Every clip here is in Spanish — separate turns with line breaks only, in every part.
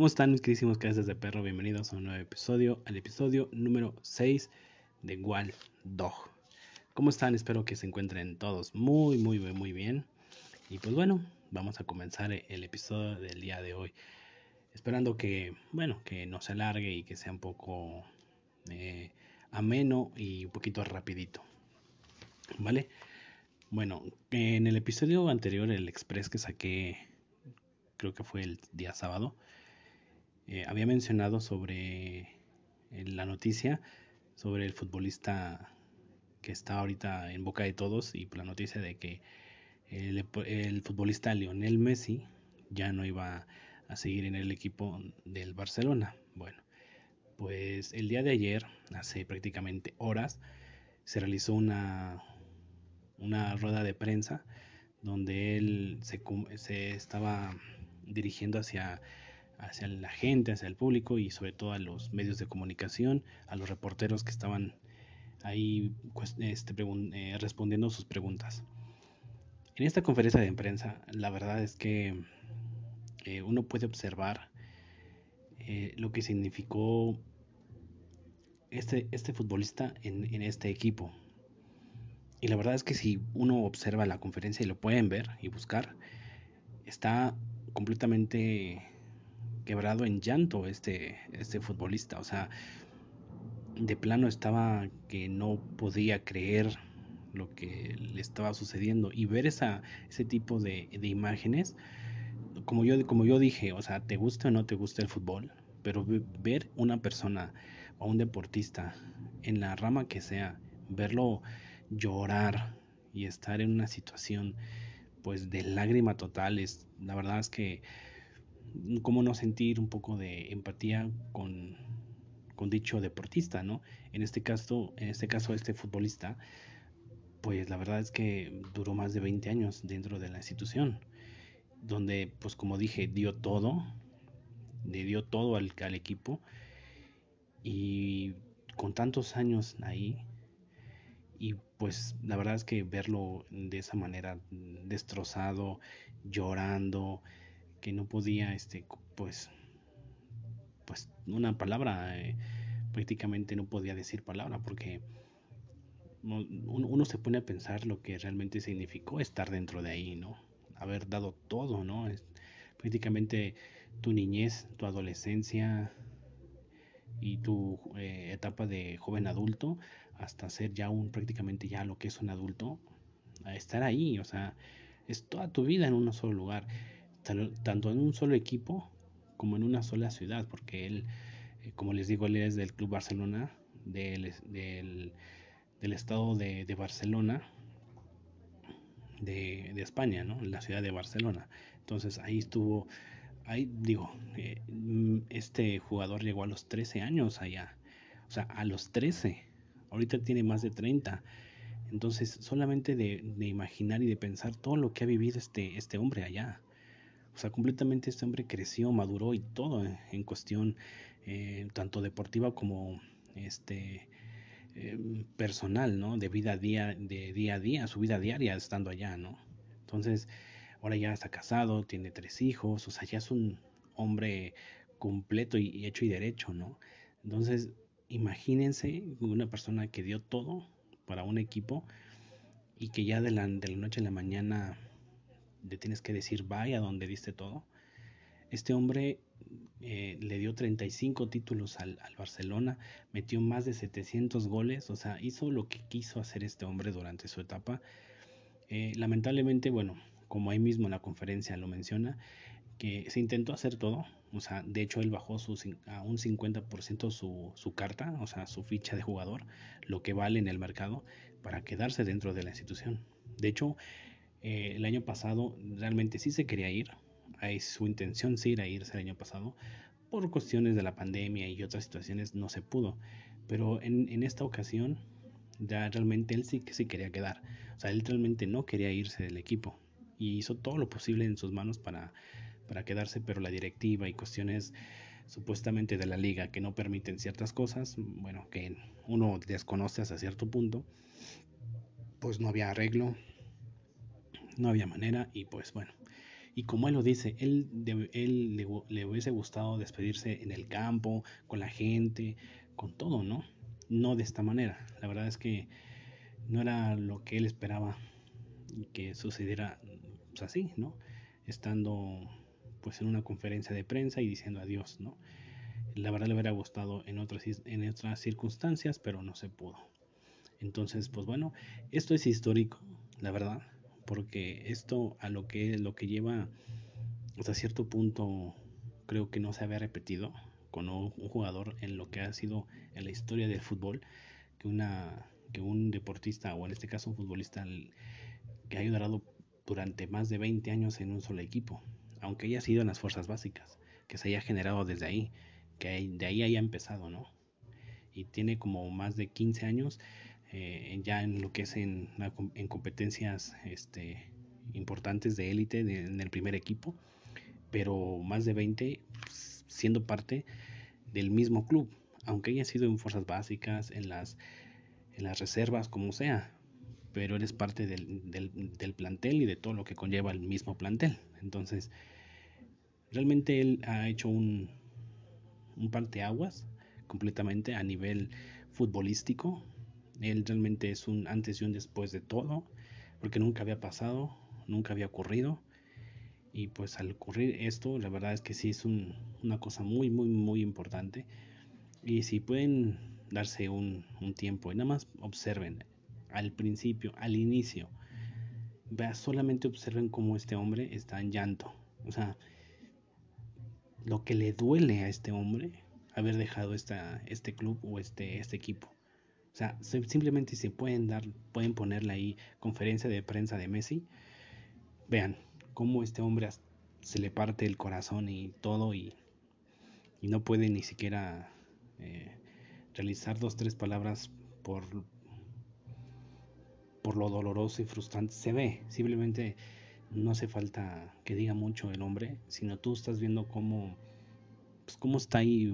¿Cómo están mis queridísimos cabezas de perro? Bienvenidos a un nuevo episodio, al episodio número 6 de Wall Dog. ¿Cómo están? Espero que se encuentren todos muy, muy, muy bien. Y pues bueno, vamos a comenzar el episodio del día de hoy. Esperando que, bueno, que no se alargue y que sea un poco eh, ameno y un poquito rapidito. ¿Vale? Bueno, en el episodio anterior, el express que saqué, creo que fue el día sábado, eh, había mencionado sobre la noticia sobre el futbolista que está ahorita en boca de todos y la noticia de que el, el, futbolista Lionel Messi ya no iba a seguir en el equipo del Barcelona. Bueno, pues el día de ayer, hace prácticamente horas, se realizó una, una rueda de prensa donde él se, se estaba dirigiendo hacia, hacia la gente, hacia el público y sobre todo a los medios de comunicación, a los reporteros que estaban ahí pues, este, eh, respondiendo sus preguntas. En esta conferencia de prensa, la verdad es que eh, uno puede observar eh, lo que significó este, este futbolista en, en este equipo. Y la verdad es que si uno observa la conferencia y lo pueden ver y buscar, está completamente quebrado en llanto este, este futbolista. O sea, de plano estaba que no podía creer lo que le estaba sucediendo y ver esa, ese tipo de, de imágenes, como yo, como yo dije, o sea, te gusta o no te gusta el fútbol, pero ver una persona o un deportista en la rama que sea, verlo llorar y estar en una situación pues de lágrima total es la verdad es que cómo no sentir un poco de empatía con, dicho deportista no en este caso en este caso este futbolista pues la verdad es que duró más de 20 años dentro de la institución donde pues como dije dio todo le dio todo al, al equipo y con tantos años ahí y pues la verdad es que verlo de esa manera destrozado, llorando, que no podía, este, pues, pues una palabra, eh, prácticamente no podía decir palabra porque uno, se pone a pensar lo que realmente significó estar dentro de ahí, ¿no? Haber dado todo, ¿no? Es, prácticamente tu niñez, tu adolescencia y tu eh, etapa de joven adulto hasta ser ya un prácticamente ya lo que es un adulto, a estar ahí, o sea, es toda tu vida en un solo lugar, tanto en un solo equipo como en una sola ciudad, porque él, eh, como les digo, él es del Club Barcelona, del, del, del estado de, de Barcelona, de, de, España, ¿no? La ciudad de Barcelona. Entonces ahí estuvo, ahí digo, eh, este jugador llegó a los 13 años allá, o sea, a los 13 ahorita tiene más de 30. Entonces, solamente de, imaginar y de pensar todo lo que ha vivido este, este hombre allá. O sea, completamente este hombre creció, maduró y todo en cuestión eh, tanto deportiva como este eh, personal, ¿no? De vida día, de día a día, su vida diaria estando allá, ¿no? Entonces, ahora ya está casado, tiene tres hijos, o sea, ya es un hombre completo y hecho y derecho, ¿no? Entonces, imagínense una persona que dio todo para un equipo y que ya de la, de la noche a la mañana le tienes que decir vaya donde diste todo. Este hombre eh, le dio 35 títulos al, Barcelona, metió más de 700 goles, o sea, hizo lo que quiso hacer este hombre durante su etapa. Eh, lamentablemente, bueno, como ahí mismo en la conferencia lo menciona, que se intentó hacer todo, o sea, de hecho él bajó a un 50% su, su carta, o sea, su ficha de jugador, lo que vale en el mercado, para quedarse dentro de la institución. De hecho, eh, el año pasado realmente sí se quería ir, hay su intención sí era irse el año pasado, por cuestiones de la pandemia y otras situaciones no se pudo, pero en, en esta ocasión ya realmente él sí que sí quería quedar, o sea, él realmente no quería irse del equipo y hizo todo lo posible en sus manos para para quedarse, pero la directiva y cuestiones supuestamente de la liga que no permiten ciertas cosas, bueno, que uno desconoce hasta cierto punto, pues no había arreglo, no había manera y pues bueno, Y como él lo dice, él, él le, hubiese gustado despedirse en el campo, con la gente, con todo, ¿no? No de esta manera. La verdad es que no era lo que él esperaba que sucediera así, ¿no? Estando pues en una conferencia de prensa y diciendo adiós, ¿no? La verdad le hubiera gustado en otras, en otras circunstancias, pero no se pudo. Entonces, pues bueno, esto es histórico, la verdad, porque esto a lo que lo que lleva hasta cierto punto creo que no se había repetido con un, jugador en lo que ha sido en la historia del fútbol que una que un deportista o en este caso un futbolista que haya durado durante más de 20 años en un solo equipo, aunque haya sido en las fuerzas básicas, que se haya generado desde ahí, que de ahí haya empezado, ¿no? Y tiene como más de 15 años eh, ya en lo que es en, en competencias este, importantes de élite en el primer equipo, pero más de 20 pues, siendo parte del mismo club, aunque haya sido en fuerzas básicas, en las, en las reservas, como sea, pero eres parte del, del, del, plantel y de todo lo que conlleva el mismo plantel. Entonces, realmente él ha hecho un, un parteaguas completamente a nivel futbolístico. Él realmente es un antes y un después de todo, porque nunca había pasado, nunca había ocurrido. Y pues al ocurrir esto, la verdad es que sí es un, una cosa muy, muy, muy importante. Y si pueden darse un, tiempo y nada más observen al principio, al inicio, solamente observen cómo este hombre está en llanto. O sea, lo que le duele a este hombre haber dejado este club o este, este equipo. Sea, simplemente se pueden dar, pueden ponerle ahí conferencia de prensa de Messi. Vean cómo este hombre se le parte el corazón y todo y, no puede ni siquiera eh, realizar dos, tres palabras por, por lo doloroso y frustrante. Se ve, simplemente no hace falta que diga mucho el hombre, sino tú estás viendo cómo, pues, cómo está ahí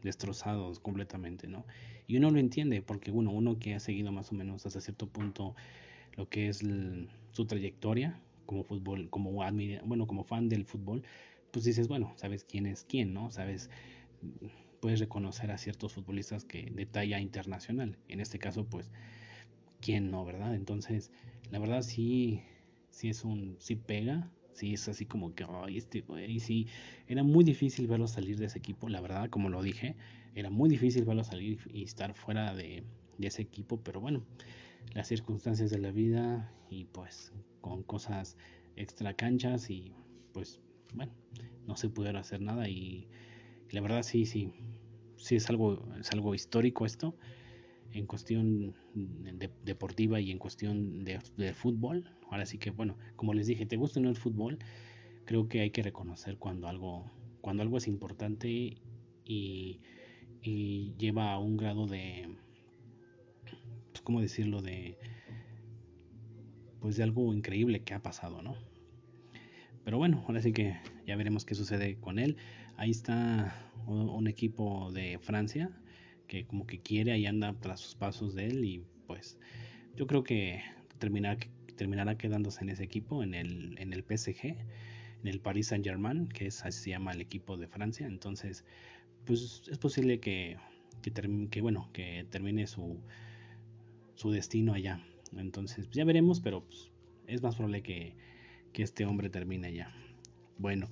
mm, destrozado completamente, ¿no? Y uno lo entiende, porque bueno, uno que ha seguido más o menos hasta cierto punto lo que es su trayectoria como fútbol, como bueno, como fan del fútbol, pues dices, bueno, sabes quién es quién, ¿no? Sabes, puedes reconocer a ciertos futbolistas que de talla internacional. En este caso, pues, quién no, ¿verdad? Entonces, la verdad sí si es un, si pega, si es así como que, ay, este güey, sí, era muy difícil verlo salir de ese equipo, la verdad, como lo dije, era muy difícil verlo salir y estar fuera de, de ese equipo, pero bueno, las circunstancias de la vida y pues con cosas extra canchas y pues bueno, no se pudieron hacer nada y, la verdad sí, sí, sí es algo, es algo histórico esto en cuestión de, deportiva y en cuestión de, fútbol. Ahora sí que, bueno, como les dije, te gusta o no el fútbol, creo que hay que reconocer cuando algo, cuando algo es importante y, lleva a un grado de, pues, ¿cómo decirlo? De, pues de algo increíble que ha pasado, ¿no? Pero bueno, ahora sí que ya veremos qué sucede con él. Ahí está un equipo de Francia que como que quiere, ahí anda tras sus pasos de él y pues yo creo que terminará, terminará quedándose en ese equipo, en el, en el PSG, en el Paris Saint Germain, que es así se llama el equipo de Francia, entonces pues es posible que, que, bueno, que termine su, su destino allá. Entonces pues, ya veremos, pero pues, es más probable que, que este hombre termine allá. Bueno,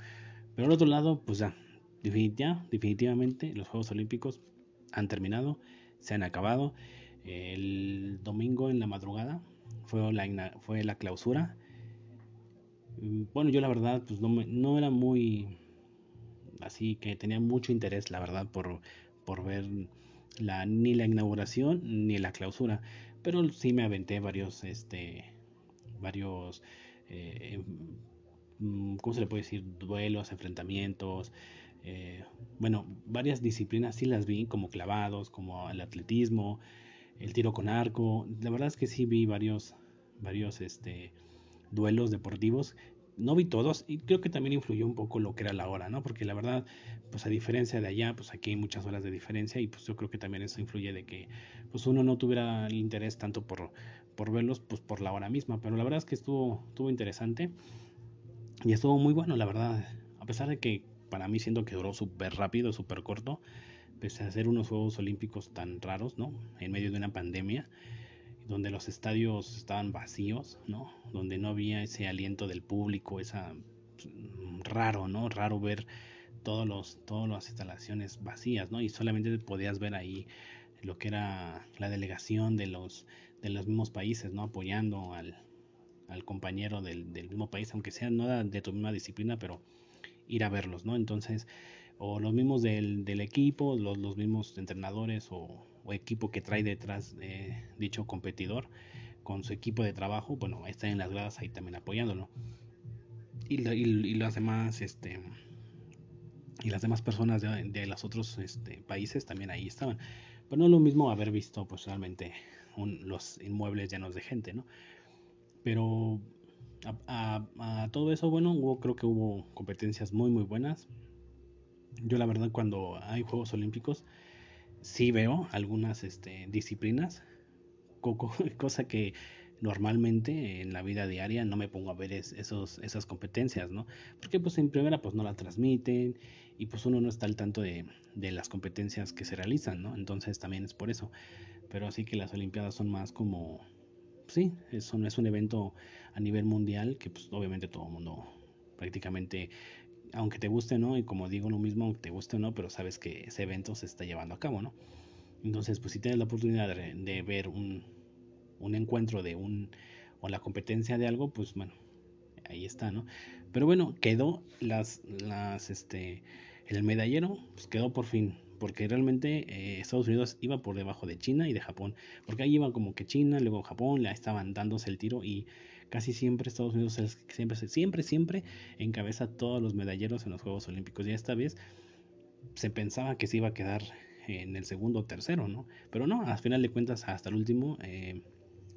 pero al otro lado, pues ya, definitivamente los Juegos Olímpicos han terminado, se han acabado. El domingo en la madrugada fue la, fue la clausura. Mm, bueno, yo la verdad pues no, no era muy así que tenía mucho interés, la verdad, por, por ver la, ni la inauguración ni la clausura. Pero sí me aventé varios, este, varios, eh, mm, ¿cómo se le puede decir? Duelos, enfrentamientos, eh, bueno, varias disciplinas sí las vi, como clavados, como el atletismo, el tiro con arco. La verdad es que sí vi varios, varios este, duelos deportivos. No vi todos y creo que también influyó un poco lo que era la hora, ¿no? Porque la verdad, pues a diferencia de allá, pues aquí hay muchas horas de diferencia y pues yo creo que también eso influye de que pues uno no tuviera el interés tanto por, por verlos, pues por la hora misma. Pero la verdad es que estuvo, estuvo interesante. Y estuvo muy bueno, la verdad. A pesar de que para mí siento que duró súper rápido, súper corto, pese a hacer unos Juegos Olímpicos tan raros, ¿no? En medio de una pandemia, donde los estadios estaban vacíos, ¿no? Donde no había ese aliento del público, esa mm, raro, ¿no? Raro ver todos los todas las instalaciones vacías, ¿no? Y solamente podías ver ahí lo que era la delegación de los de los mismos países, ¿no? Apoyando al, al compañero del, del, mismo país, aunque sea no de tu misma disciplina, pero ir a verlos, ¿no? Entonces, o los mismos del, del equipo, los, los, mismos entrenadores o, o, equipo que trae detrás de dicho competidor con su equipo de trabajo, bueno, están en las gradas ahí también apoyándolo. Y, y, y las demás, este, y las demás personas de, de los otros este, países también ahí estaban. Pero no es lo mismo haber visto, pues realmente, un, los inmuebles llenos de gente, ¿no? Pero a, todo eso, bueno, hubo, creo que hubo competencias muy, muy buenas. Yo la verdad cuando hay Juegos Olímpicos, sí veo algunas este, disciplinas, cosa que normalmente en la vida diaria no me pongo a ver es, esos, esas competencias, ¿no? Porque pues en primera pues no la transmiten y pues uno no está al tanto de, de las competencias que se realizan, ¿no? Entonces también es por eso. Pero así que las Olimpiadas son más como sí, eso no es un evento a nivel mundial que pues obviamente todo el mundo prácticamente, aunque te guste no, y como digo lo mismo, te guste o no, pero sabes que ese evento se está llevando a cabo, ¿no? Entonces, pues si tienes la oportunidad de, de ver un, un encuentro de un, o la competencia de algo, pues bueno, ahí está, ¿no? Pero bueno, quedó las, las, este, el medallero, pues quedó por fin porque realmente eh, Estados Unidos iba por debajo de China y de Japón, porque ahí iban como que China, luego Japón, le estaban dándose el tiro y casi siempre Estados Unidos siempre, siempre, siempre encabeza todos los medalleros en los Juegos Olímpicos y esta vez se pensaba que se iba a quedar en el segundo o tercero, ¿no? Pero no, al final de cuentas hasta el último eh,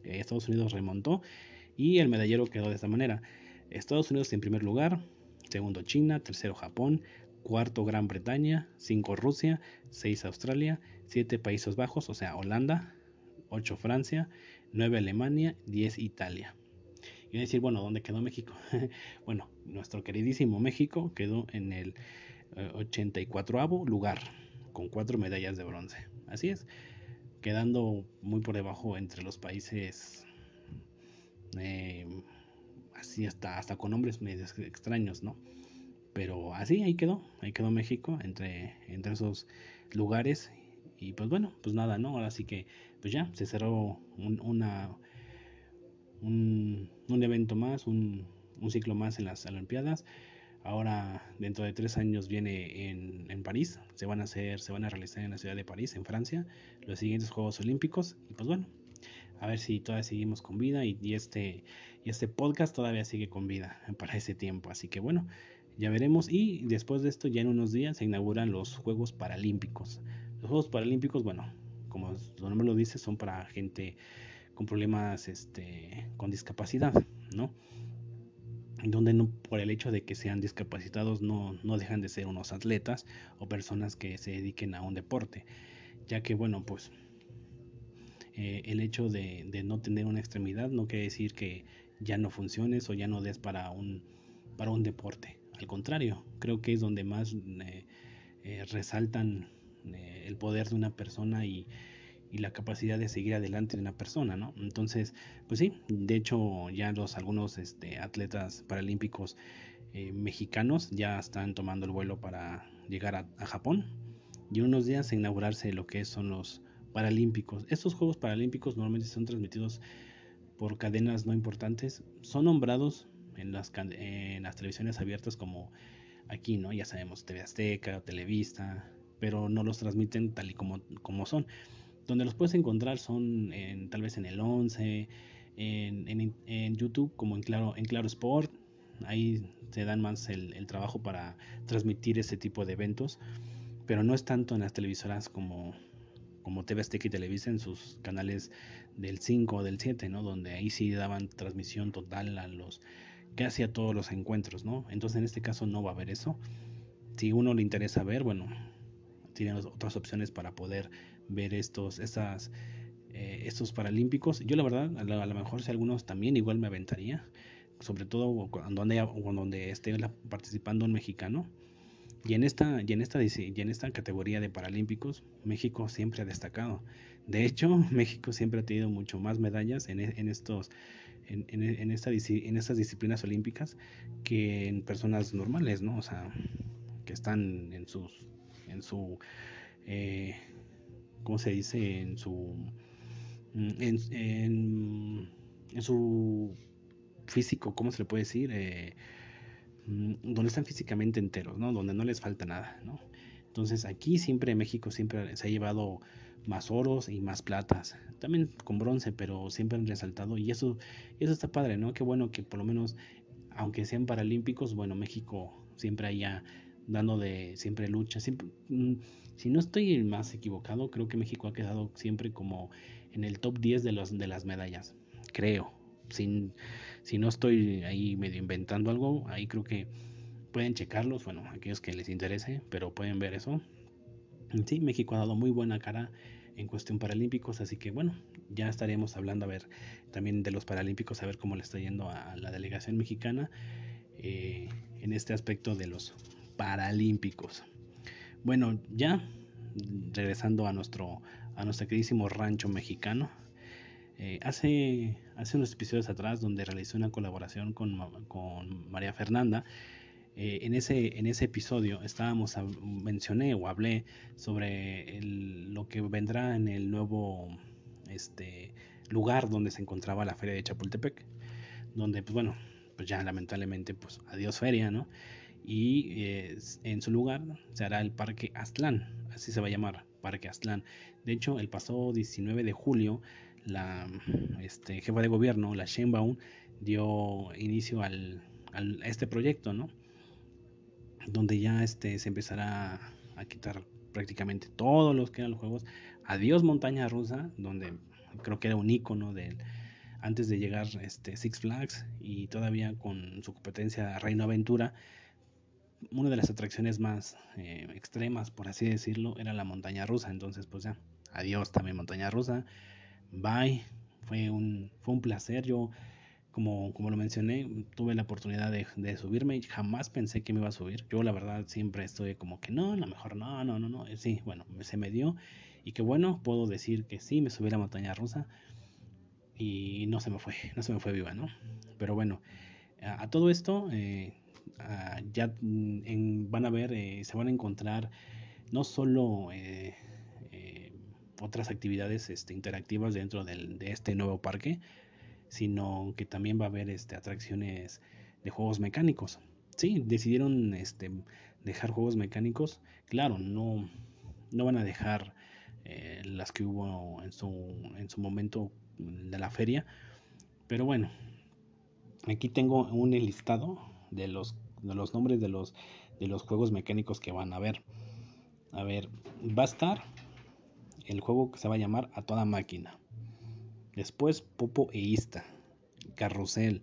Estados Unidos remontó y el medallero quedó de esta manera. Estados Unidos en primer lugar, segundo China, tercero Japón, cuarto Gran Bretaña, 5 Rusia, 6 Australia, 7 Países Bajos, o sea, Holanda, 8 Francia, 9 Alemania, 10 Italia. Y decir, bueno, ¿dónde quedó México? bueno, nuestro queridísimo México quedó en el 84 lugar, con 4 medallas de bronce. Así es, quedando muy por debajo entre los países, eh, así hasta, hasta con nombres medios extraños, ¿no? Pero así, ahí quedó, ahí quedó México entre, entre esos lugares. Y pues bueno, pues nada, ¿no? Ahora sí que, pues ya, se cerró un, una, un, un evento más, un, un, ciclo más en las Olimpiadas. Ahora, dentro de tres años viene en, en, París, se van a hacer, se van a realizar en la ciudad de París, en Francia, los siguientes Juegos Olímpicos. Y pues bueno, a ver si todavía seguimos con vida y, y este, y este podcast todavía sigue con vida para ese tiempo. Así que bueno, ya veremos. Y después de esto, ya en unos días, se inauguran los Juegos Paralímpicos. Los Juegos Paralímpicos, bueno, como su nombre lo dice, son para gente con problemas este, con discapacidad, ¿no? Donde no, por el hecho de que sean discapacitados no, no dejan de ser unos atletas o personas que se dediquen a un deporte. Ya que, bueno, pues eh, el hecho de, no tener una extremidad no quiere decir que ya no funciones o ya no des para un, para un deporte. Al contrario, creo que es donde más eh, eh, resaltan eh, el poder de una persona y, y, la capacidad de seguir adelante de una persona, ¿no? Entonces, pues sí, de hecho ya los algunos este, atletas paralímpicos mexicanos ya están tomando el vuelo para llegar a, Japón y unos días inaugurarse lo que son los paralímpicos. Estos Juegos Paralímpicos normalmente son transmitidos por cadenas no importantes, son nombrados en las, en las televisiones abiertas como aquí, ¿no? Ya sabemos, TV Azteca, Televista, pero no los transmiten tal y como, como son. Donde los puedes encontrar son en, tal vez en el 11, en, en, en, YouTube como en Claro, en Claro Sport. Ahí se dan más el, el, trabajo para transmitir ese tipo de eventos. Pero no es tanto en las televisoras como, como TV Azteca y Televisa en sus canales del 5 o del 7, ¿no? Donde ahí sí daban transmisión total a los que hacía todos los encuentros, ¿no? Entonces en este caso no va a haber eso. Si uno le interesa ver, bueno, tiene otras opciones para poder ver estos, estas, eh, estos paralímpicos. Yo la verdad, a lo, a mejor si algunos también igual me aventaría, sobre todo donde esté participando un mexicano. Y en, esta, y, en esta, y en esta categoría de Paralímpicos, México siempre ha destacado. De hecho, México siempre ha tenido mucho más medallas en, en estos en, en, esta, en estas disciplinas olímpicas que en personas normales, ¿no? O sea, que están en sus, en su, eh, ¿cómo se dice? En su, en, en, su físico, ¿cómo se le puede decir? Eh, donde están físicamente enteros, ¿no? Donde no les falta nada, ¿no? Entonces aquí siempre México siempre se ha llevado más oros y más platas. También con bronce, pero siempre han resaltado. Y eso, eso está padre, ¿no? Qué bueno que por lo menos, aunque sean paralímpicos, bueno, México siempre haya dando de siempre lucha. Siempre, mm, si no estoy más equivocado, creo que México ha quedado siempre como en el top 10 de, los, de las medallas. Creo. Sin, si no estoy ahí medio inventando algo, ahí creo que pueden checarlos. Bueno, aquellos que les interese, pero pueden ver eso. Sí, México ha dado muy buena cara en cuestión paralímpicos, así que bueno, ya estaremos hablando a ver también de los paralímpicos, a ver cómo le está yendo a la delegación mexicana eh, en este aspecto de los paralímpicos. Bueno, ya regresando a nuestro, a nuestro queridísimo rancho mexicano, eh, hace, hace unos episodios atrás donde realicé una colaboración con, con María Fernanda, eh, en, ese, en ese episodio estábamos mencioné o hablé sobre lo que vendrá en el nuevo este, lugar donde se encontraba la feria de Chapultepec, donde pues bueno, pues ya lamentablemente pues adiós feria, ¿no? Y eh, en su lugar se hará el Parque Aztlán, así se va a llamar, Parque Aztlán. De hecho, el pasado 19 de julio, la este, jefa de gobierno, la Sheinbaum, dio inicio al, al, a este proyecto, ¿no? Donde ya este, se empezará a quitar prácticamente todos los que eran los juegos. Adiós montaña rusa, donde creo que era un icono de antes de llegar este Six Flags y todavía con su competencia Reino Aventura. Una de las atracciones más eh, extremas, por así decirlo, era la montaña rusa. Entonces, pues ya, adiós también montaña rusa. Bye. Fue un, fue un placer. Yo como, como lo mencioné, tuve la oportunidad de, subirme y jamás pensé que me iba a subir. Yo la verdad siempre estoy como que no, a lo mejor no, no, no, no. Sí, bueno, se me dio y que bueno, puedo decir que sí, me subí a la montaña rusa y no se me fue, no se me fue viva, ¿no? Pero bueno, a, todo esto eh, ya en, van a ver, eh, se van a encontrar no solo eh, otras actividades este, interactivas dentro del, de este nuevo parque, sino que también va a haber este, atracciones de juegos mecánicos. Sí, decidieron este, dejar juegos mecánicos. Claro, no, no van a dejar eh, las que hubo en su, en su momento de la feria. Pero bueno, aquí tengo un listado de los, de los nombres de los, de los juegos mecánicos que van a ver. A ver, va a estar el juego que se va a llamar A Toda Máquina. Después Popo e Ista, Carrusel,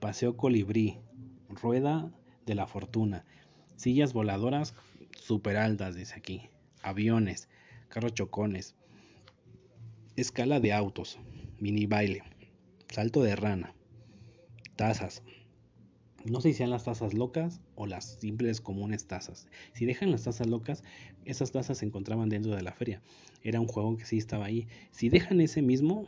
Paseo Colibrí, Rueda de la Fortuna, sillas voladoras super altas, dice aquí, aviones, carros chocones, escala de autos, mini baile, salto de rana, tazas. No sé si sean las tazas locas o las simples comunes tazas. Si dejan las tazas locas, esas tazas se encontraban dentro de la feria. Era un juego que sí estaba ahí. Si dejan ese mismo,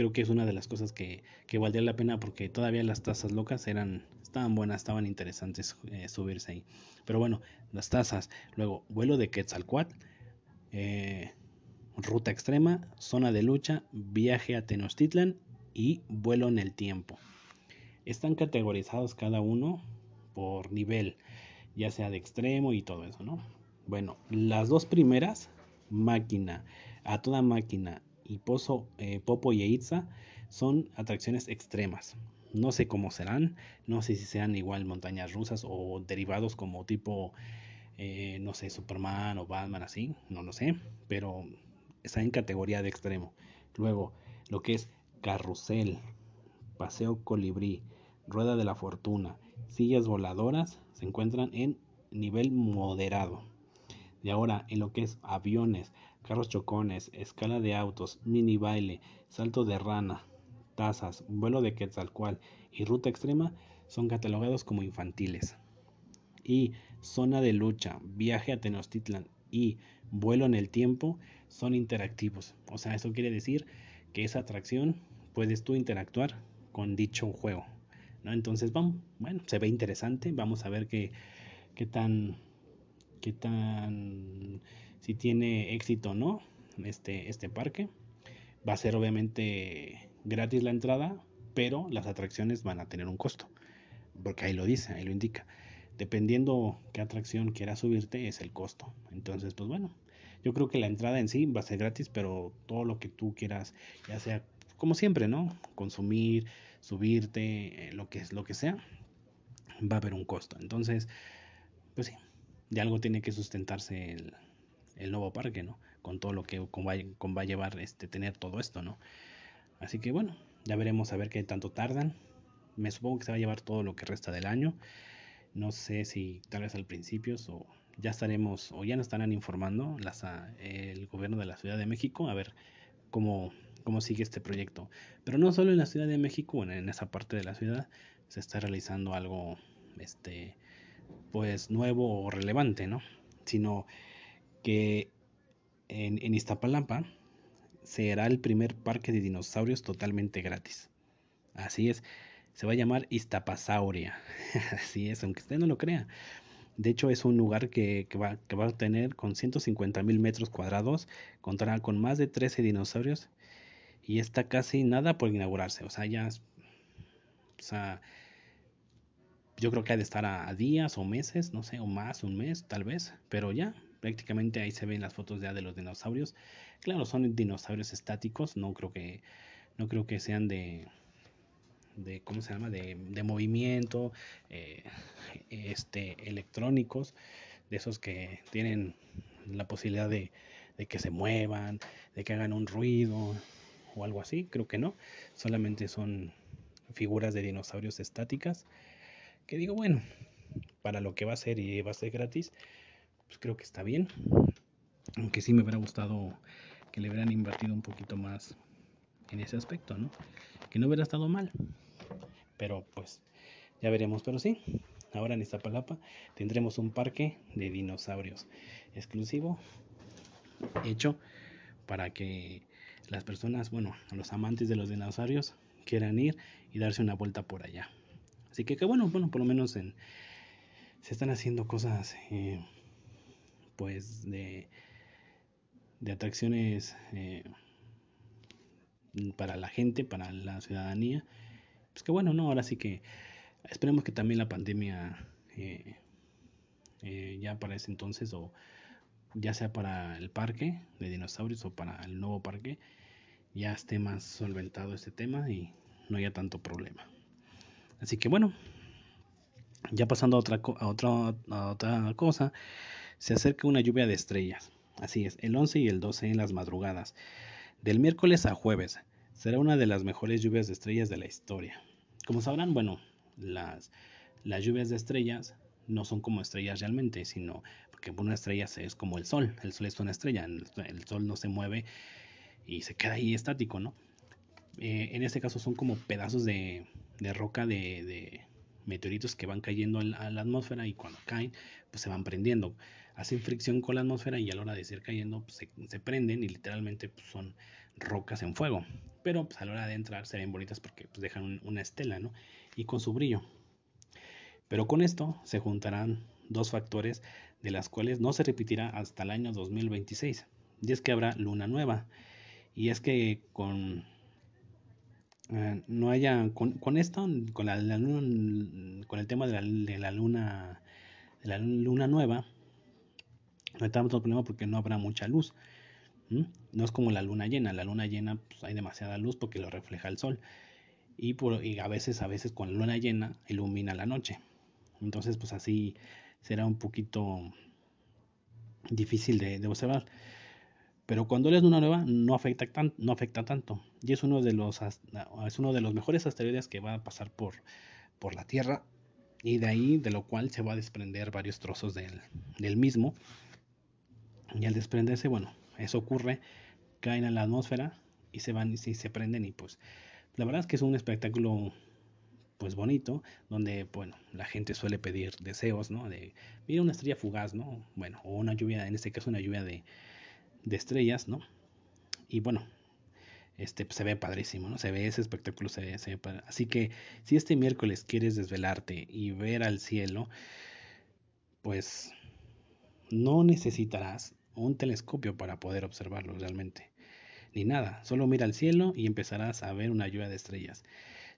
creo que es una de las cosas que, que valdría la pena porque todavía las tazas locas eran estaban buenas, estaban interesantes eh, subirse ahí. Pero bueno, las tazas, luego vuelo de Quetzalcoatl, eh, ruta extrema, zona de lucha, viaje a Tenochtitlan y vuelo en el tiempo. Están categorizados cada uno por nivel, ya sea de extremo y todo eso, ¿no? Bueno, las dos primeras, máquina, a toda máquina y Pozo, eh, Popo y Eitza son atracciones extremas. No sé cómo serán, no sé si sean igual montañas rusas o derivados como tipo, eh, no sé, Superman o Batman así, no lo sé, pero está en categoría de extremo. Luego, lo que es carrusel, paseo colibrí, rueda de la fortuna, sillas voladoras, se encuentran en nivel moderado. Y ahora, en lo que es aviones, carros chocones, escala de autos, mini baile, salto de rana, tazas, vuelo de Quetzalcoatl y ruta extrema son catalogados como infantiles. Y zona de lucha, viaje a Tenochtitlan y vuelo en el tiempo son interactivos. O sea, eso quiere decir que esa atracción puedes tú interactuar con dicho juego. ¿no? Entonces, vamos, bueno, se ve interesante. Vamos a ver qué, qué tan, qué tan, si tiene éxito o no este, este parque. Va a ser obviamente gratis la entrada, pero las atracciones van a tener un costo. Porque ahí lo dice, ahí lo indica. Dependiendo qué atracción quieras subirte, es el costo. Entonces, pues bueno, yo creo que la entrada en sí va a ser gratis, pero todo lo que tú quieras, ya sea como siempre, ¿no? Consumir, subirte, eh, lo que es lo que sea, va a haber un costo. Entonces, pues sí, de algo tiene que sustentarse el, el nuevo parque, ¿no? Con todo lo que va, a llevar este tener todo esto, ¿no? Así que bueno, ya veremos a ver qué tanto tardan. Me supongo que se va a llevar todo lo que resta del año. No sé si tal vez al principio o ya estaremos o ya nos estarán informando las, el gobierno de la Ciudad de México a ver cómo, cómo sigue este proyecto. Pero no solo en la Ciudad de México, bueno, en esa parte de la ciudad se está realizando algo este pues nuevo o relevante, ¿no? Sino que en, en Iztapalapa será el primer parque de dinosaurios totalmente gratis. Así es, se va a llamar Iztapasauria. Así es, aunque usted no lo crea. De hecho, es un lugar que, va, a tener con 150 mil metros cuadrados, contará con más de 13 dinosaurios y está casi nada por inaugurarse. O sea, ya. O sea, yo creo que ha de estar a, días o meses, no sé, o más, un mes tal vez, pero ya prácticamente ahí se ven las fotos ya de los dinosaurios. Claro, son dinosaurios estáticos, no creo que no creo que sean de de cómo se llama de, de movimiento eh, este electrónicos de esos que tienen la posibilidad de, de, que se muevan de que hagan un ruido o algo así creo que no solamente son figuras de dinosaurios estáticas que digo bueno para lo que va a ser y va a ser gratis pues creo que está bien aunque sí me hubiera gustado que le hubieran invertido un poquito más en ese aspecto, ¿no? Que no hubiera estado mal. Pero pues ya veremos. Pero sí, ahora en Iztapalapa tendremos un parque de dinosaurios exclusivo hecho para que las personas, bueno, los amantes de los dinosaurios quieran ir y darse una vuelta por allá. Así que, bueno, bueno, por lo menos en, se están haciendo cosas eh, pues de, de atracciones eh, para la gente, para la ciudadanía. Pues que bueno, no, ahora sí que esperemos que también la pandemia eh, eh, ya para ese entonces o ya sea para el parque de dinosaurios o para el nuevo parque ya esté más solventado este tema y no haya tanto problema. Así que bueno, ya pasando a otra, a otra, a otra cosa, se acerca una lluvia de estrellas. Así es, el 11 y el 12 en las madrugadas. Del miércoles a jueves será una de las mejores lluvias de estrellas de la historia. Como sabrán, bueno, las, lluvias de estrellas no son como estrellas realmente, sino porque una estrella es como el sol, el sol es una estrella, el sol no se mueve y se queda ahí estático, ¿no? Eh, en este caso son como pedazos de, roca de, de, meteoritos que van cayendo a la atmósfera y cuando caen, pues se van prendiendo hacen fricción con la atmósfera y a la hora de ir cayendo pues, se, prenden y literalmente pues, son rocas en fuego. Pero pues, a la hora de entrar se ven bonitas porque dejan una estela ¿no? y con su brillo. Pero con esto se juntarán dos factores de las cuales no se repetirá hasta el año 2026. Y es que habrá luna nueva. Y es que con eh, no haya con, con, esto con la, luna, con el tema de la, de la luna de la luna nueva no hay tanto problema porque no habrá mucha luz. No es como la luna llena. La luna llena pues, hay demasiada luz porque lo refleja el sol. Y, por, y a veces, a veces con la luna llena ilumina la noche. Entonces, pues así será un poquito difícil de, observar. Pero cuando es luna nueva no afecta, no afecta tanto. Y es uno, de los, mejores asteroides que va a pasar por, la Tierra. Y de ahí, de lo cual se va a desprender varios trozos del mismo y al desprenderse, bueno, eso ocurre, caen en la atmósfera y se van y se prenden y pues La verdad es que es un espectáculo pues bonito, donde bueno, la gente suele pedir deseos, ¿no? De mira una estrella fugaz, ¿no? Bueno, o una lluvia, en este caso una lluvia de, de estrellas, ¿no? Y bueno, este pues, se ve padrísimo, ¿no? Se ve ese espectáculo, se ve, se Así que si este miércoles quieres desvelarte y ver al cielo, pues no necesitarás un telescopio para poder observarlo realmente. Ni nada, solo mira al cielo y empezarás a ver una lluvia de estrellas.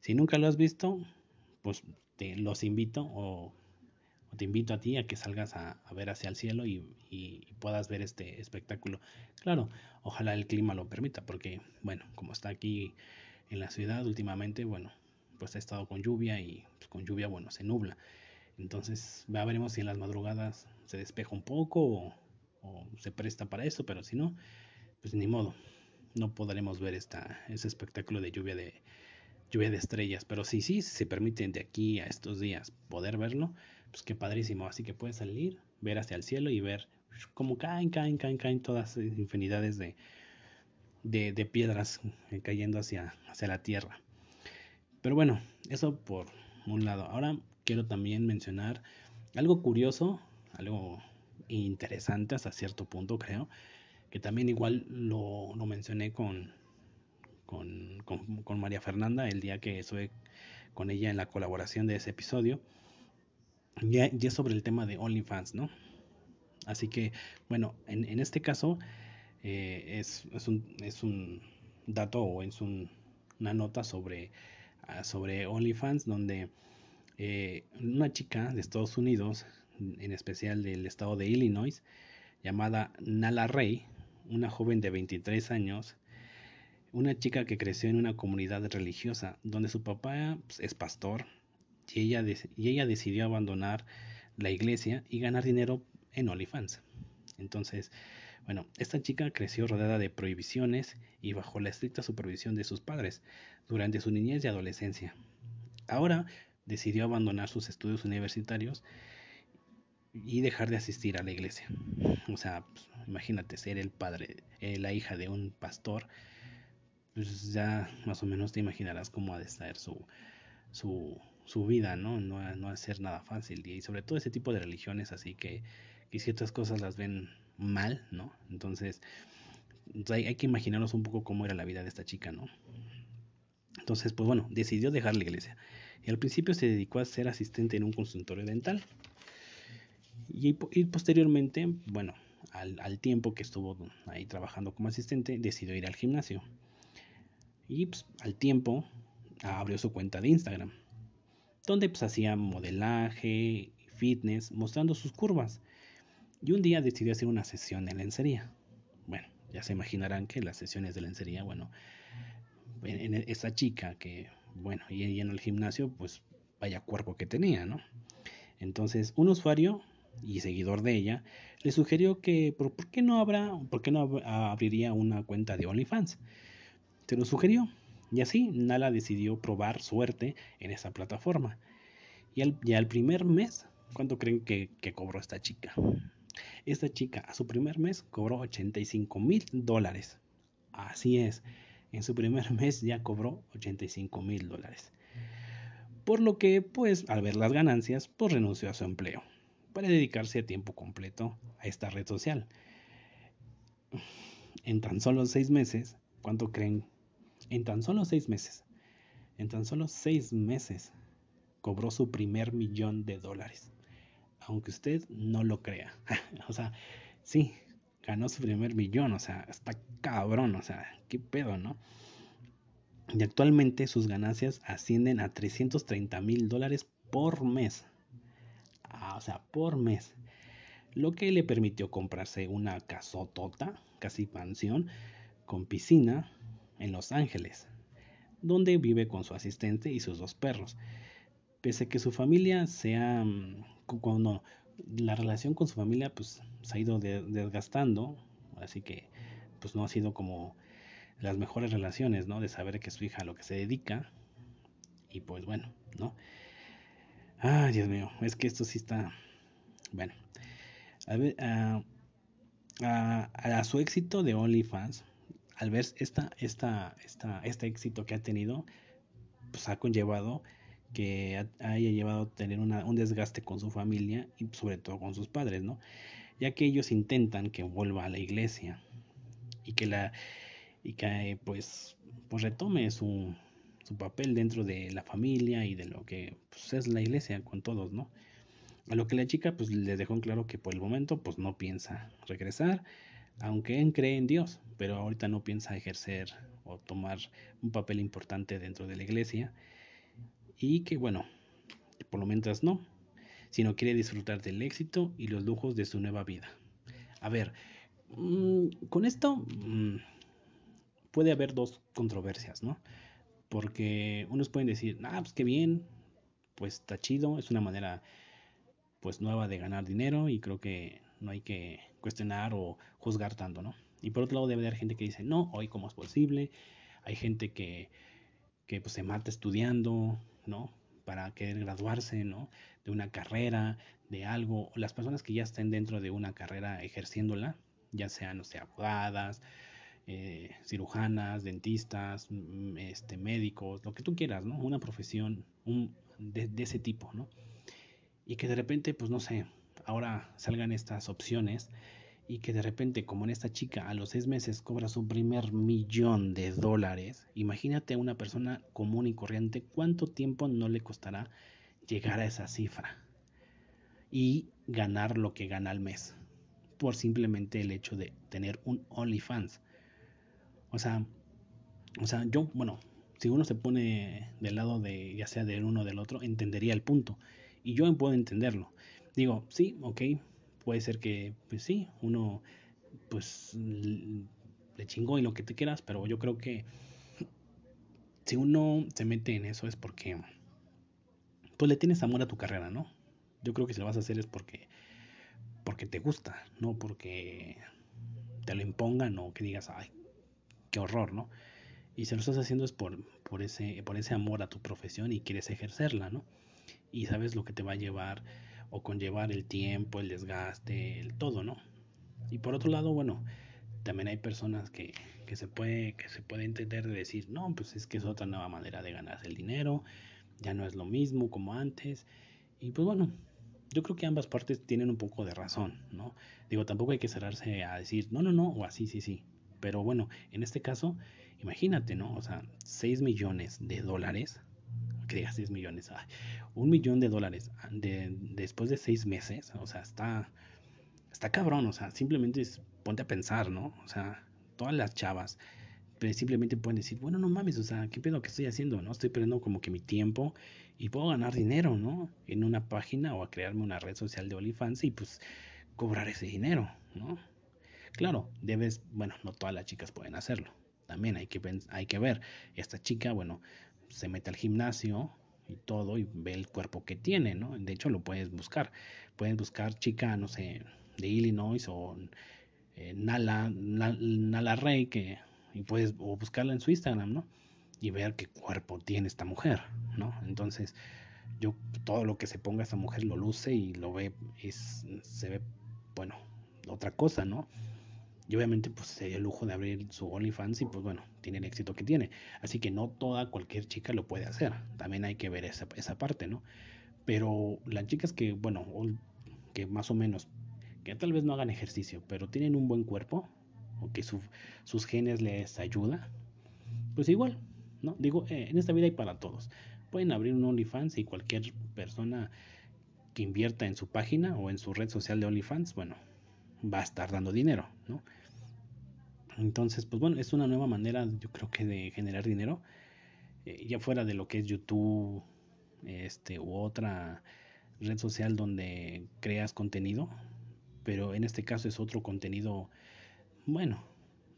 Si nunca lo has visto, pues te los invito o, te invito a ti a que salgas a, ver hacia el cielo y, puedas ver este espectáculo. Claro, ojalá el clima lo permita, porque bueno, como está aquí en la ciudad últimamente, bueno, pues ha estado con lluvia y pues, con lluvia, bueno, se nubla. Entonces, ya veremos si en las madrugadas se despeja un poco o, o se presta para eso, pero si no, pues ni modo, no podremos ver esta, ese espectáculo de lluvia de, lluvia de estrellas. Pero si sí, se permiten de aquí a estos días poder verlo, pues qué padrísimo. Así que puedes salir, ver hacia el cielo y ver cómo caen, caen, caen, caen todas infinidades de, de, de piedras cayendo hacia, hacia la tierra. Pero bueno, eso por un lado. Ahora quiero también mencionar algo curioso, algo interesante hasta cierto punto creo, que también igual lo, lo mencioné con, con, María Fernanda el día que estuve con ella en la colaboración de ese episodio. Y, es sobre el tema de OnlyFans, ¿no? Así que, bueno, en, este caso eh, es, un, es, un, dato o es una nota sobre, ah, sobre OnlyFans donde eh, una chica de Estados Unidos, en especial del estado de Illinois, llamada Nala Rey, una joven de 23 años, una chica que creció en una comunidad religiosa donde su papá pues, es pastor y ella, y ella decidió abandonar la iglesia y ganar dinero en OnlyFans. Entonces, bueno, esta chica creció rodeada de prohibiciones y bajo la estricta supervisión de sus padres durante su niñez y adolescencia. Ahora decidió abandonar sus estudios universitarios y dejar de asistir a la iglesia. O sea, pues, imagínate ser el padre, eh, la hija de un pastor pues ya más o menos te imaginarás cómo ha de estar su, su, vida, ¿no? ¿no? No va a ser nada fácil. Y sobre todo ese tipo de religiones así que, que ciertas cosas las ven mal, ¿no? Entonces, pues, hay, hay, que imaginarnos un poco cómo era la vida de esta chica, ¿no? Entonces, pues bueno, decidió dejar la iglesia. Y al principio se dedicó a ser asistente en un consultorio dental. Y, y posteriormente, bueno, al, al, tiempo que estuvo ahí trabajando como asistente, decidió ir al gimnasio. Y pues, al tiempo abrió su cuenta de Instagram, donde pues, hacía modelaje, fitness, mostrando sus curvas. Y un día decidió hacer una sesión de lencería. Bueno, ya se imaginarán que las sesiones de lencería, bueno, en, esa chica que, bueno, y en el gimnasio, pues vaya cuerpo que tenía, ¿no? Entonces, un usuario y seguidor de ella le sugirió que, ¿por, qué no habrá, por qué no abriría una cuenta de OnlyFans? se lo sugirió. Y así Nala decidió probar suerte en esa plataforma. Y al, primer mes, ¿cuánto creen que, cobró esta chica? Esta chica a su primer mes cobró 85 mil dólares. Así es, en su primer mes ya cobró 85 mil dólares. Por lo que, pues, al ver las ganancias, pues renunció a su empleo para dedicarse a tiempo completo a esta red social. En tan solo seis meses, ¿cuánto creen en tan solo seis meses, en tan solo seis meses, cobró su primer millón de dólares. Aunque usted no lo crea. o sea, sí, ganó su primer millón. O sea, está cabrón. O sea, qué pedo, ¿no? Y actualmente sus ganancias ascienden a 330 mil dólares por mes. O sea, por mes. Lo que le permitió comprarse una casotota, casi pensión, con piscina, en Los Ángeles, donde vive con su asistente y sus dos perros. Pese a que su familia sea, mm, cuando la relación con su familia pues se ha ido desgastando, así que pues no ha sido como las mejores relaciones, ¿no? De saber que su hija a lo que se dedica y pues bueno, ¿no? Ay, Dios mío, es que esto sí está, bueno, a, ver, a, su éxito de OnlyFans al ver esta, esta, esta, este éxito que ha tenido, pues ha conllevado que haya llevado a tener un desgaste con su familia y sobre todo con sus padres, ¿no? Ya que ellos intentan que vuelva a la iglesia y que la y que pues, pues retome su, papel dentro de la familia y de lo que pues, es la iglesia con todos, ¿no? A lo que la chica pues les dejó en claro que por el momento pues no piensa regresar, aunque él cree en Dios, pero ahorita no piensa ejercer o tomar un papel importante dentro de la iglesia y que bueno, por lo menos no, sino quiere disfrutar del éxito y los lujos de su nueva vida. A ver, mm, con esto mm, puede haber dos controversias, ¿no? Porque unos pueden decir, ah, pues qué bien, pues está chido, es una manera pues nueva de ganar dinero y creo que no hay que cuestionar o juzgar tanto, ¿no? Y por otro lado debe haber gente que dice, no, hoy cómo es posible, hay gente que, que pues, se mata estudiando, ¿no? Para querer graduarse, ¿no? De una carrera, de algo, las personas que ya estén dentro de una carrera ejerciéndola, ya sean, no sé, abogadas, eh, cirujanas, dentistas, mm, este, médicos, lo que tú quieras, ¿no? Una profesión de, de, ese tipo, ¿no? y que de repente, pues no sé, ahora salgan estas opciones y que de repente, como en esta chica, a los seis meses cobra su primer millón de dólares, imagínate a una persona común y corriente cuánto tiempo no le costará llegar a esa cifra y ganar lo que gana al mes por simplemente el hecho de tener un OnlyFans. O sea, o sea, yo, bueno, si uno se pone del lado de ya sea del uno o del otro, entendería el punto. Y yo puedo entenderlo. Digo, sí, ok, puede ser que, pues sí, uno, pues, le chingó y lo que te quieras, pero yo creo que si uno se mete en eso es porque, pues le tienes amor a tu carrera, ¿no? Yo creo que si lo vas a hacer es porque, porque te gusta, no porque te lo impongan o que digas, ay, qué horror, ¿no? Y si lo estás haciendo es por, por, ese, por ese amor a tu profesión y quieres ejercerla, ¿no? y sabes lo que te va a llevar o conllevar el tiempo, el desgaste, el todo, ¿no? Y por otro lado, bueno, también hay personas que, que se puede que se puede entender de decir, no, pues es que es otra nueva manera de ganarse el dinero, ya no es lo mismo como antes. Y pues bueno, yo creo que ambas partes tienen un poco de razón, ¿no? Digo, tampoco hay que cerrarse a decir, no, no, no, o así, sí, sí. Pero bueno, en este caso, imagínate, ¿no? O sea, 6 millones de dólares que diga 6 millones, un millón de dólares de, después de seis meses, o sea, está, está cabrón, o sea, simplemente ponte a pensar, ¿no? O sea, todas las chavas pues, simplemente pueden decir, bueno, no mames, o sea, ¿qué pedo que estoy haciendo? ¿No? Estoy perdiendo como que mi tiempo y puedo ganar dinero, ¿no? En una página o a crearme una red social de OnlyFans y pues cobrar ese dinero, ¿no? Claro, debes, bueno, no todas las chicas pueden hacerlo. También hay que, hay que ver, esta chica, bueno, se mete al gimnasio y todo y ve el cuerpo que tiene, ¿no? De hecho lo puedes buscar. Puedes buscar chica, no sé, de Illinois o eh, Nala, Nala, Rey que, y puedes o buscarla en su Instagram, ¿no? Y ver qué cuerpo tiene esta mujer, ¿no? Entonces, yo todo lo que se ponga esta mujer lo luce y lo ve, es, se ve, bueno, otra cosa, ¿no? Y obviamente pues sería el lujo de abrir su OnlyFans y pues bueno, tiene el éxito que tiene. Así que no toda cualquier chica lo puede hacer. También hay que ver esa, esa parte, ¿no? Pero las chicas que, bueno, que más o menos, que tal vez no hagan ejercicio, pero tienen un buen cuerpo, o que sus genes les ayuda, pues igual, ¿no? Digo, eh, en esta vida hay para todos. Pueden abrir un OnlyFans y cualquier persona que invierta en su página o en su red social de OnlyFans, bueno, va a estar dando dinero, ¿no? Entonces, pues bueno, es una nueva manera, yo creo que de generar dinero, eh, ya fuera de lo que es YouTube, este, u otra red social donde creas contenido, pero en este caso es otro contenido, bueno,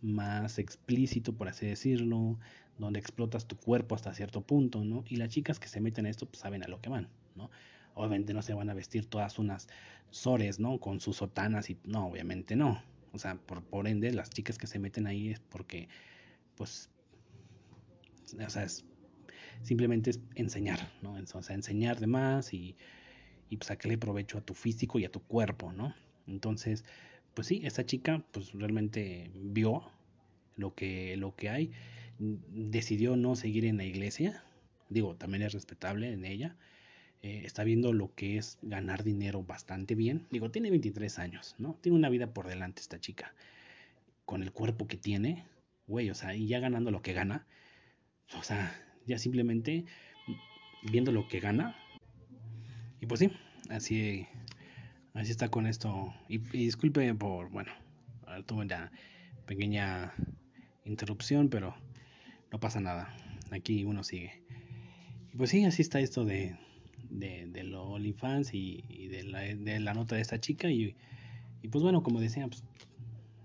más explícito, por así decirlo, donde explotas tu cuerpo hasta cierto punto, ¿no? Y las chicas que se meten a esto, pues saben a lo que van, ¿no? Obviamente no se van a vestir todas unas sores, ¿no? Con sus sotanas y no, obviamente no. O sea, por, por ende, las chicas que se meten ahí es porque, pues, o sea, es, simplemente es enseñar, ¿no? O sea, enseñar de más y, y pues, sacarle provecho a tu físico y a tu cuerpo, ¿no? Entonces, pues sí, esta chica, pues realmente vio lo que, lo que hay. Decidió no seguir en la iglesia, digo, también es respetable en ella. Eh, está viendo lo que es ganar dinero bastante bien. Digo, tiene 23 años, ¿no? Tiene una vida por delante esta chica. Con el cuerpo que tiene, güey, o sea, y ya ganando lo que gana. O sea, ya simplemente viendo lo que gana. Y pues sí, así, así está con esto. Y, disculpe por, bueno, tuve una pequeña interrupción, pero no pasa nada. Aquí uno sigue. Y pues sí, así está esto de, de, de lo OnlyFans y, y de, la, de, la, nota de esta chica. Y, y pues bueno, como decía, pues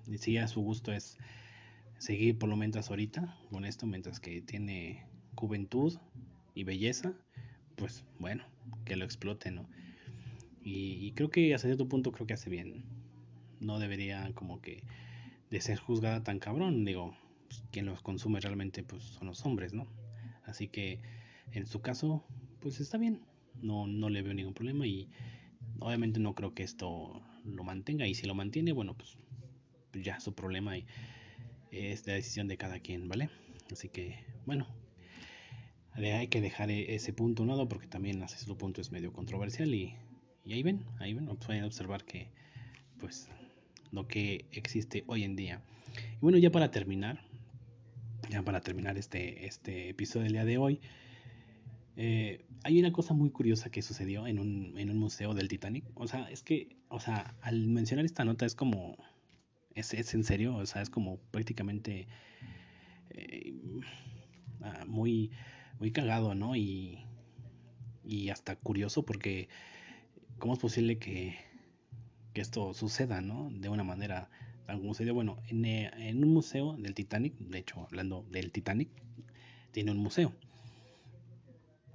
decía, su gusto es seguir por lo menos ahorita con esto, mientras que tiene juventud y belleza, pues bueno, que lo explote, ¿no? Y, creo que hasta cierto punto creo que hace bien. No debería como que de ser juzgada tan cabrón, digo, pues, quien los consume realmente pues son los hombres, ¿no? Así que en su caso, pues está bien, no, no le veo ningún problema y obviamente no creo que esto lo mantenga y si lo mantiene, bueno, pues, pues ya su problema y es la decisión de cada quien, ¿vale? Así que, bueno, hay que dejar e-, ese punto un lado porque también ese punto es medio controversial y, y, ahí ven, ahí ven, pueden observar que, pues, lo que existe hoy en día. Y bueno, ya para terminar, ya para terminar este, este episodio del día de hoy, eh, hay una cosa muy curiosa que sucedió en un, en un museo del Titanic. O sea, es que, o sea, al mencionar esta nota es como es, en serio, o sea, es como prácticamente eh, ah, muy, muy cagado, ¿no? Y, y hasta curioso porque ¿cómo es posible que, esto suceda, ¿no? De una manera tan como sucedió. Bueno, en, eh, en, un museo del Titanic, de hecho, hablando del Titanic, tiene un museo.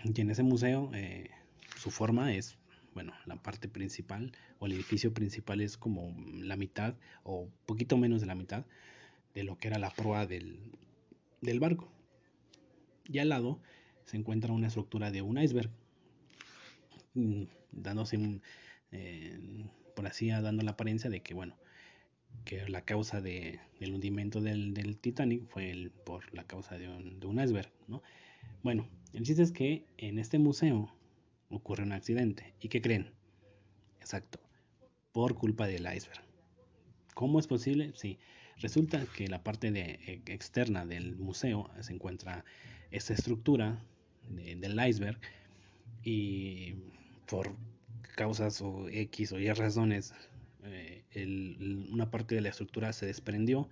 Y en ese museo, eh, su forma es bueno, la parte principal o el edificio principal es como la mitad o poquito menos de la mitad de lo que era la proa del, del barco. Y al lado se encuentra una estructura de un iceberg, mm, dándose, eh, por así, dando la apariencia de que, bueno, que la causa de, del hundimiento del, del Titanic fue el, por la causa de un, de un iceberg, ¿no? Bueno, el chiste es que en este museo ocurre un accidente. ¿Y qué creen? Exacto, por culpa del iceberg. ¿Cómo es posible? Sí, resulta que la parte de, e, externa del museo se encuentra esta estructura del iceberg y por causas o X o Y razones eh, una parte de la estructura se desprendió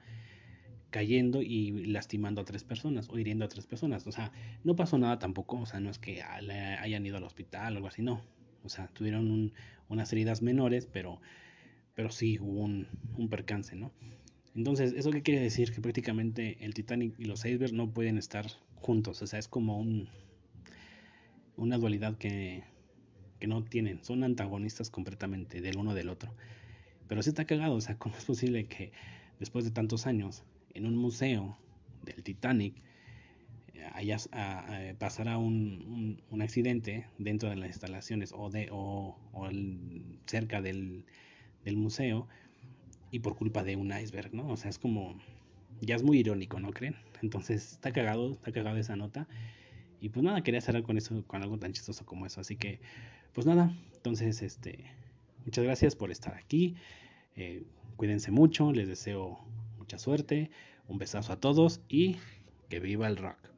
cayendo y lastimando a tres personas o hiriendo a tres personas. O sea, no pasó nada tampoco, o sea, no es que hayan ido al hospital o algo así, no. O sea, tuvieron unas heridas menores, pero, pero sí hubo un, percance, ¿no? Entonces, ¿eso qué quiere decir? Que prácticamente el Titanic y los icebergs no pueden estar juntos, o sea, es como un, una dualidad que, que no tienen, son antagonistas completamente del uno del otro. Pero sí está cagado, o sea, ¿cómo es posible que después de tantos años en un museo del Titanic haya, pasara un, un, accidente dentro de las instalaciones o, de, o, cerca del, del, museo y por culpa de un iceberg, ¿no? O sea, es como, ya es muy irónico, ¿no creen? Entonces está cagado, está cagado esa nota. Y pues nada, quería cerrar con eso, con algo tan chistoso como eso. Así que, pues nada, entonces, este, muchas gracias por estar aquí. Eh, cuídense mucho, les deseo mucha suerte, un besazo a todos y que viva el rock.